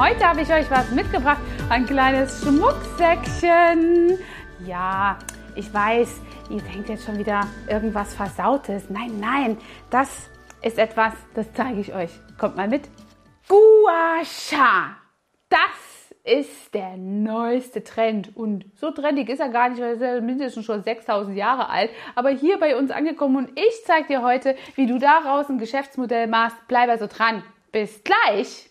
Heute habe ich euch was mitgebracht, ein kleines Schmucksäckchen. Ja, ich weiß, ihr denkt jetzt schon wieder irgendwas Versautes. Nein, nein, das ist etwas, das zeige ich euch. Kommt mal mit. Gua Sha. Das ist der neueste Trend. Und so trendig ist er gar nicht, weil er ist mindestens schon 6000 Jahre alt. Aber hier bei uns angekommen und ich zeige dir heute, wie du daraus ein Geschäftsmodell machst. Bleib also dran. Bis gleich.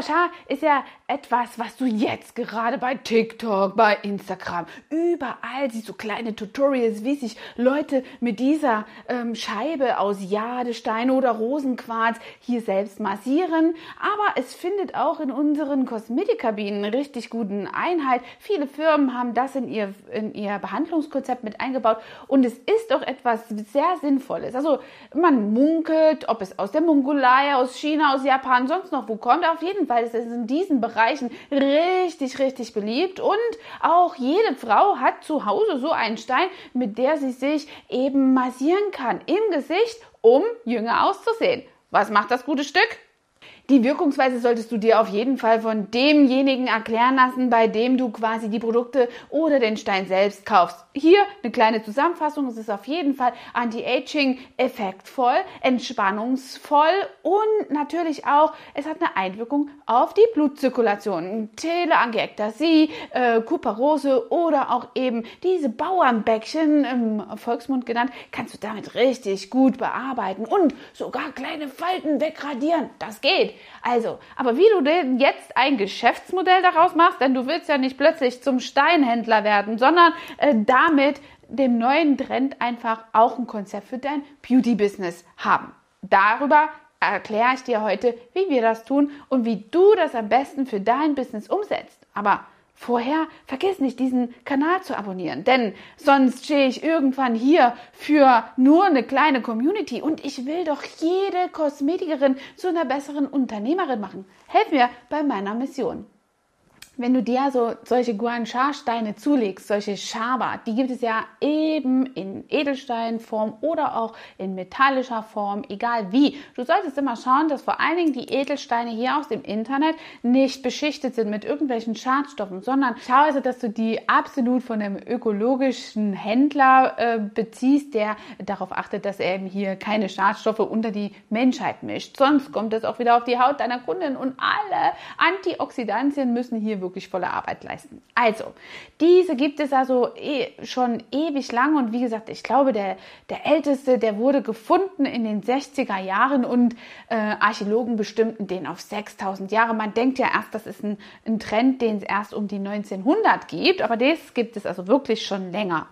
Gua Sha ist ja etwas, was du jetzt gerade bei TikTok, bei Instagram, überall siehst so kleine Tutorials, wie sich Leute mit dieser ähm, Scheibe aus Jadestein oder Rosenquarz hier selbst massieren. Aber es findet auch in unseren Kosmetikkabinen richtig guten Einhalt. Viele Firmen haben das in ihr, in ihr Behandlungskonzept mit eingebaut und es ist doch etwas sehr Sinnvolles. Also man munkelt, ob es aus der Mongolei, aus China, aus Japan, sonst noch wo kommt. Auf jeden Fall ist es in diesen Bereichen richtig, richtig beliebt und auch jede Frau hat zu Hause so einen Stein, mit der sie sich eben massieren kann im Gesicht, um jünger auszusehen. Was macht das gute Stück? Die Wirkungsweise solltest du dir auf jeden Fall von demjenigen erklären lassen, bei dem du quasi die Produkte oder den Stein selbst kaufst. Hier eine kleine Zusammenfassung. Es ist auf jeden Fall anti-aging effektvoll, entspannungsvoll und natürlich auch, es hat eine Einwirkung auf die Blutzirkulation. Teleangiektasie, äh, Kuparose oder auch eben diese Bauernbäckchen im Volksmund genannt, kannst du damit richtig gut bearbeiten und sogar kleine Falten wegradieren. Das geht. Also, aber wie du denn jetzt ein Geschäftsmodell daraus machst, denn du willst ja nicht plötzlich zum Steinhändler werden, sondern äh, damit dem neuen Trend einfach auch ein Konzept für dein Beauty-Business haben. Darüber erkläre ich dir heute, wie wir das tun und wie du das am besten für dein Business umsetzt. Aber Vorher vergiss nicht, diesen Kanal zu abonnieren, denn sonst stehe ich irgendwann hier für nur eine kleine Community und ich will doch jede Kosmetikerin zu einer besseren Unternehmerin machen. Helf mir bei meiner Mission. Wenn du dir so solche Guansha-Steine zulegst, solche Schaber, die gibt es ja eben in Edelsteinform oder auch in metallischer Form, egal wie. Du solltest immer schauen, dass vor allen Dingen die Edelsteine hier aus dem Internet nicht beschichtet sind mit irgendwelchen Schadstoffen, sondern schau also, dass du die absolut von einem ökologischen Händler äh, beziehst, der darauf achtet, dass er eben hier keine Schadstoffe unter die Menschheit mischt. Sonst kommt es auch wieder auf die Haut deiner Kundin und alle Antioxidantien müssen hier wirklich wirklich volle Arbeit leisten. Also, diese gibt es also eh, schon ewig lang und wie gesagt, ich glaube, der, der älteste, der wurde gefunden in den 60er Jahren und äh, Archäologen bestimmten den auf 6000 Jahre. Man denkt ja erst, das ist ein, ein Trend, den es erst um die 1900 gibt, aber das gibt es also wirklich schon länger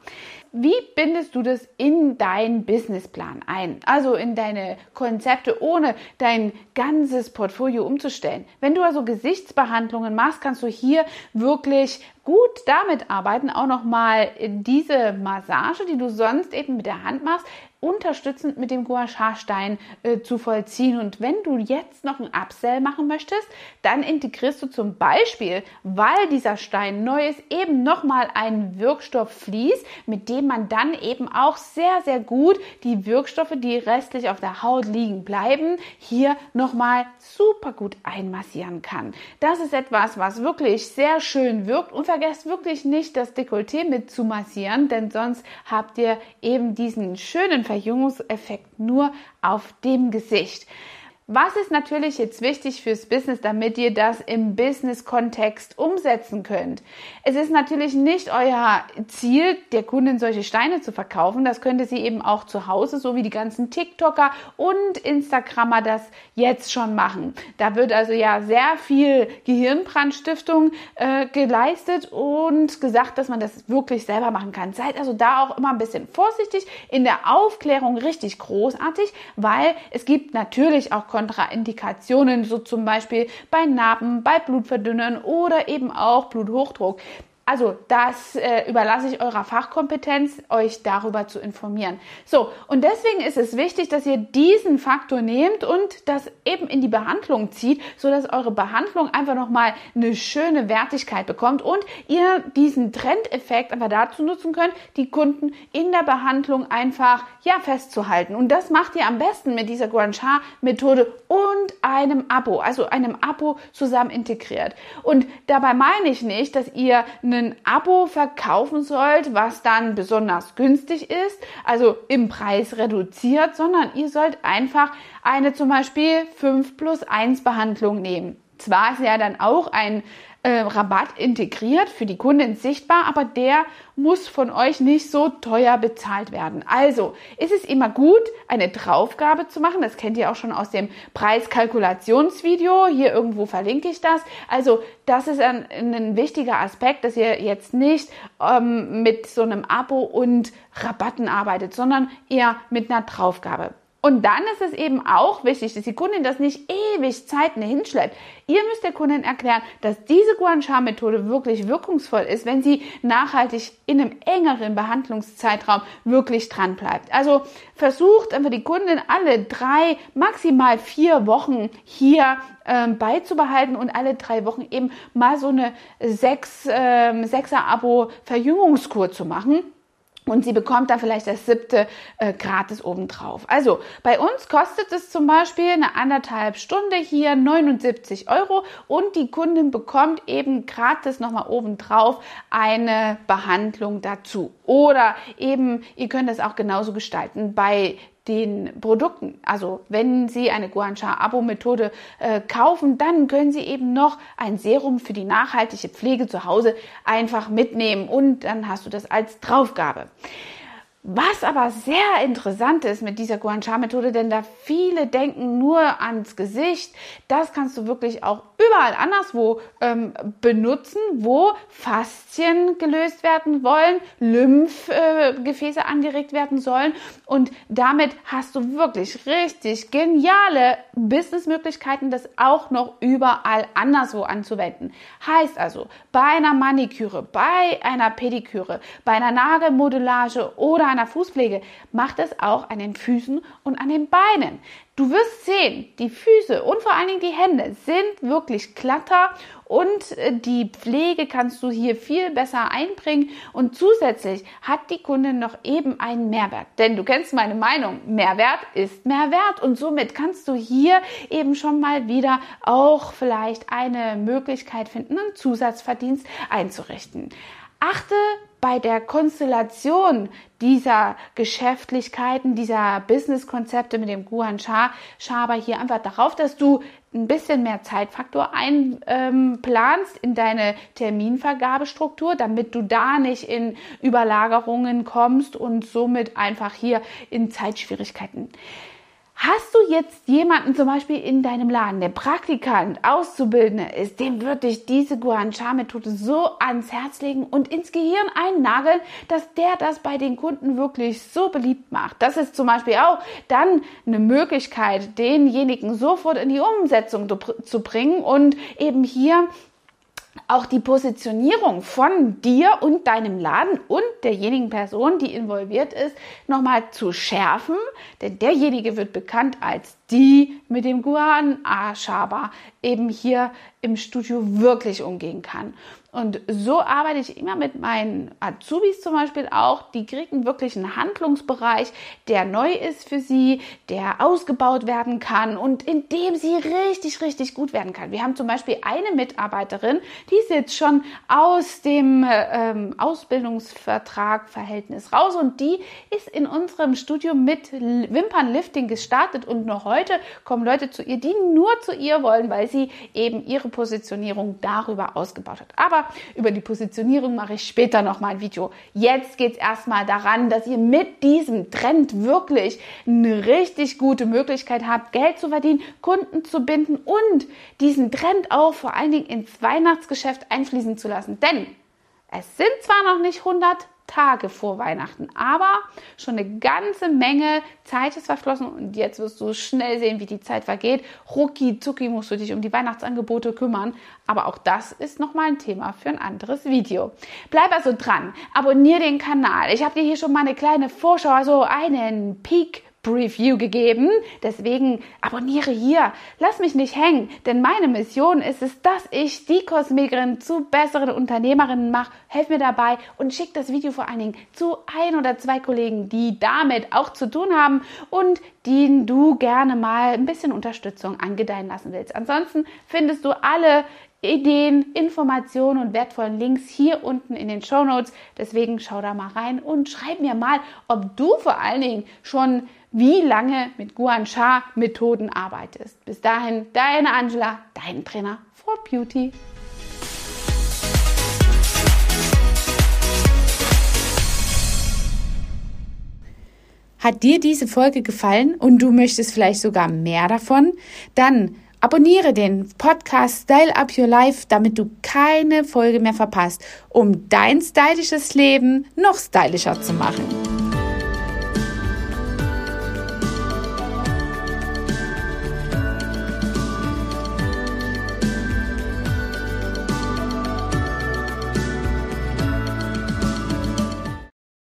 wie bindest du das in deinen Businessplan ein? Also in deine Konzepte, ohne dein ganzes Portfolio umzustellen. Wenn du also Gesichtsbehandlungen machst, kannst du hier wirklich gut damit arbeiten, auch nochmal diese Massage, die du sonst eben mit der Hand machst, unterstützend mit dem Gua Sha Stein äh, zu vollziehen. Und wenn du jetzt noch ein Upsell machen möchtest, dann integrierst du zum Beispiel, weil dieser Stein neu ist, eben nochmal einen Wirkstoff Vlies, mit dem man dann eben auch sehr, sehr gut die Wirkstoffe, die restlich auf der Haut liegen bleiben, hier nochmal super gut einmassieren kann. Das ist etwas, was wirklich sehr schön wirkt und vergesst wirklich nicht, das Dekolleté mit zu massieren, denn sonst habt ihr eben diesen schönen Verjüngungseffekt nur auf dem Gesicht. Was ist natürlich jetzt wichtig fürs Business, damit ihr das im Business-Kontext umsetzen könnt? Es ist natürlich nicht euer Ziel, der Kundin solche Steine zu verkaufen. Das könnte sie eben auch zu Hause, so wie die ganzen TikToker und Instagrammer das jetzt schon machen. Da wird also ja sehr viel Gehirnbrandstiftung äh, geleistet und gesagt, dass man das wirklich selber machen kann. Seid also da auch immer ein bisschen vorsichtig in der Aufklärung richtig großartig, weil es gibt natürlich auch Kontraindikationen, so zum Beispiel bei Narben, bei Blutverdünnern oder eben auch Bluthochdruck. Also das äh, überlasse ich eurer Fachkompetenz, euch darüber zu informieren. So, und deswegen ist es wichtig, dass ihr diesen Faktor nehmt und das eben in die Behandlung zieht, sodass eure Behandlung einfach nochmal eine schöne Wertigkeit bekommt und ihr diesen Trendeffekt einfach dazu nutzen könnt, die Kunden in der Behandlung einfach ja festzuhalten. Und das macht ihr am besten mit dieser Guancha-Methode und einem Abo, also einem Abo zusammen integriert. Und dabei meine ich nicht, dass ihr ein Abo verkaufen sollt, was dann besonders günstig ist, also im Preis reduziert, sondern ihr sollt einfach eine zum Beispiel 5 plus 1 Behandlung nehmen. Zwar ist ja dann auch ein äh, Rabatt integriert, für die Kunden sichtbar, aber der muss von euch nicht so teuer bezahlt werden. Also ist es immer gut, eine Draufgabe zu machen. Das kennt ihr auch schon aus dem Preiskalkulationsvideo. Hier irgendwo verlinke ich das. Also das ist ein, ein wichtiger Aspekt, dass ihr jetzt nicht ähm, mit so einem Abo und Rabatten arbeitet, sondern eher mit einer Draufgabe. Und dann ist es eben auch wichtig, dass die Kundin das nicht ewig Zeit hinschleppt. Ihr müsst der Kundin erklären, dass diese Guansha-Methode wirklich wirkungsvoll ist, wenn sie nachhaltig in einem engeren Behandlungszeitraum wirklich dran bleibt. Also versucht einfach die Kundin alle drei, maximal vier Wochen hier ähm, beizubehalten und alle drei Wochen eben mal so eine sechs, ähm, sechser Abo-Verjüngungskur zu machen und sie bekommt da vielleicht das siebte äh, gratis obendrauf. Also bei uns kostet es zum Beispiel eine anderthalb Stunde hier 79 Euro und die Kundin bekommt eben gratis nochmal obendrauf eine Behandlung dazu. Oder eben, ihr könnt es auch genauso gestalten bei den Produkten. Also wenn Sie eine Guancha-Abo-Methode äh, kaufen, dann können Sie eben noch ein Serum für die nachhaltige Pflege zu Hause einfach mitnehmen und dann hast du das als Draufgabe. Was aber sehr interessant ist mit dieser Guancha-Methode, denn da viele denken nur ans Gesicht, das kannst du wirklich auch überall anderswo ähm, benutzen, wo Faszien gelöst werden wollen, Lymphgefäße äh, angeregt werden sollen und damit hast du wirklich richtig geniale Businessmöglichkeiten, das auch noch überall anderswo anzuwenden. Heißt also, bei einer Maniküre, bei einer Pediküre, bei einer Nagelmodulage oder einer Fußpflege macht es auch an den Füßen und an den Beinen. Du wirst sehen, die Füße und vor allen Dingen die Hände sind wirklich glatter und äh, die Pflege kannst du hier viel besser einbringen und zusätzlich hat die Kundin noch eben einen Mehrwert. Denn du kennst meine Meinung, Mehrwert ist Mehrwert und somit kannst du hier eben schon mal wieder auch vielleicht eine Möglichkeit finden, einen Zusatzverdienst einzurichten. Achte bei der Konstellation dieser Geschäftlichkeiten, dieser Businesskonzepte mit dem Guan Schaber hier einfach darauf, dass du ein bisschen mehr Zeitfaktor einplanst ähm, in deine Terminvergabestruktur, damit du da nicht in Überlagerungen kommst und somit einfach hier in Zeitschwierigkeiten. Hast du jetzt jemanden zum Beispiel in deinem Laden, der Praktikant, Auszubildende ist, dem würde ich diese Guansha-Methode so ans Herz legen und ins Gehirn einnageln, dass der das bei den Kunden wirklich so beliebt macht. Das ist zum Beispiel auch dann eine Möglichkeit, denjenigen sofort in die Umsetzung zu bringen und eben hier auch die Positionierung von dir und deinem Laden und derjenigen Person, die involviert ist, nochmal zu schärfen, denn derjenige wird bekannt als die mit dem Guan Ashaba eben hier im Studio wirklich umgehen kann. Und so arbeite ich immer mit meinen Azubis zum Beispiel auch. Die kriegen wirklich einen Handlungsbereich, der neu ist für sie, der ausgebaut werden kann und in dem sie richtig, richtig gut werden kann. Wir haben zum Beispiel eine Mitarbeiterin, die ist jetzt schon aus dem ähm, Ausbildungsvertrag Verhältnis raus und die ist in unserem Studio mit Wimpernlifting gestartet und noch heute kommen Leute zu ihr, die nur zu ihr wollen, weil sie eben ihre Positionierung darüber ausgebaut hat. Aber über die Positionierung mache ich später noch mal ein Video. Jetzt geht es erstmal daran, dass ihr mit diesem Trend wirklich eine richtig gute Möglichkeit habt, Geld zu verdienen, Kunden zu binden und diesen Trend auch vor allen Dingen ins Weihnachtsgeschäft einfließen zu lassen. Denn es sind zwar noch nicht 100, Tage vor Weihnachten. Aber schon eine ganze Menge Zeit ist verflossen und jetzt wirst du schnell sehen, wie die Zeit vergeht. Rucki zucki musst du dich um die Weihnachtsangebote kümmern. Aber auch das ist nochmal ein Thema für ein anderes Video. Bleib also dran, abonniere den Kanal. Ich habe dir hier schon mal eine kleine Vorschau, also einen Peak Review gegeben. Deswegen abonniere hier. Lass mich nicht hängen, denn meine Mission ist es, dass ich die Kosmetikerin zu besseren Unternehmerinnen mache. Helf mir dabei und schick das Video vor allen Dingen zu ein oder zwei Kollegen, die damit auch zu tun haben und denen du gerne mal ein bisschen Unterstützung angedeihen lassen willst. Ansonsten findest du alle Ideen, Informationen und wertvollen Links hier unten in den Show Notes. Deswegen schau da mal rein und schreib mir mal, ob du vor allen Dingen schon wie lange mit Guan Sha Methoden arbeitest. Bis dahin, deine Angela, dein Trainer for Beauty. Hat dir diese Folge gefallen und du möchtest vielleicht sogar mehr davon? Dann abonniere den Podcast Style Up Your Life, damit du keine Folge mehr verpasst, um dein stylisches Leben noch stylischer zu machen.